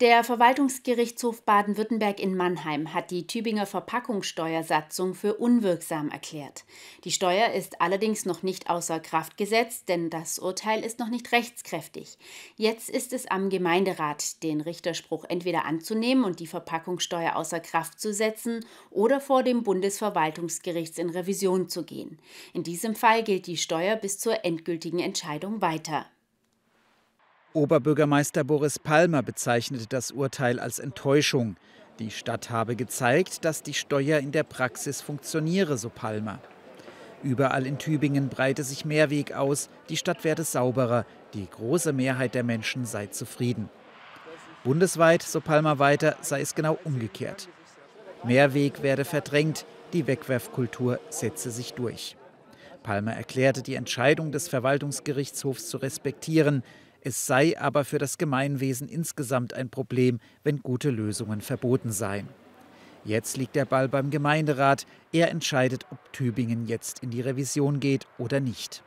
Der Verwaltungsgerichtshof Baden-Württemberg in Mannheim hat die Tübinger Verpackungssteuersatzung für unwirksam erklärt. Die Steuer ist allerdings noch nicht außer Kraft gesetzt, denn das Urteil ist noch nicht rechtskräftig. Jetzt ist es am Gemeinderat, den Richterspruch entweder anzunehmen und die Verpackungssteuer außer Kraft zu setzen oder vor dem Bundesverwaltungsgerichts in Revision zu gehen. In diesem Fall gilt die Steuer bis zur endgültigen Entscheidung weiter. Oberbürgermeister Boris Palmer bezeichnete das Urteil als Enttäuschung. Die Stadt habe gezeigt, dass die Steuer in der Praxis funktioniere, so Palmer. Überall in Tübingen breite sich Mehrweg aus, die Stadt werde sauberer, die große Mehrheit der Menschen sei zufrieden. Bundesweit, so Palmer weiter, sei es genau umgekehrt. Mehrweg werde verdrängt, die Wegwerfkultur setze sich durch. Palmer erklärte, die Entscheidung des Verwaltungsgerichtshofs zu respektieren. Es sei aber für das Gemeinwesen insgesamt ein Problem, wenn gute Lösungen verboten seien. Jetzt liegt der Ball beim Gemeinderat. Er entscheidet, ob Tübingen jetzt in die Revision geht oder nicht.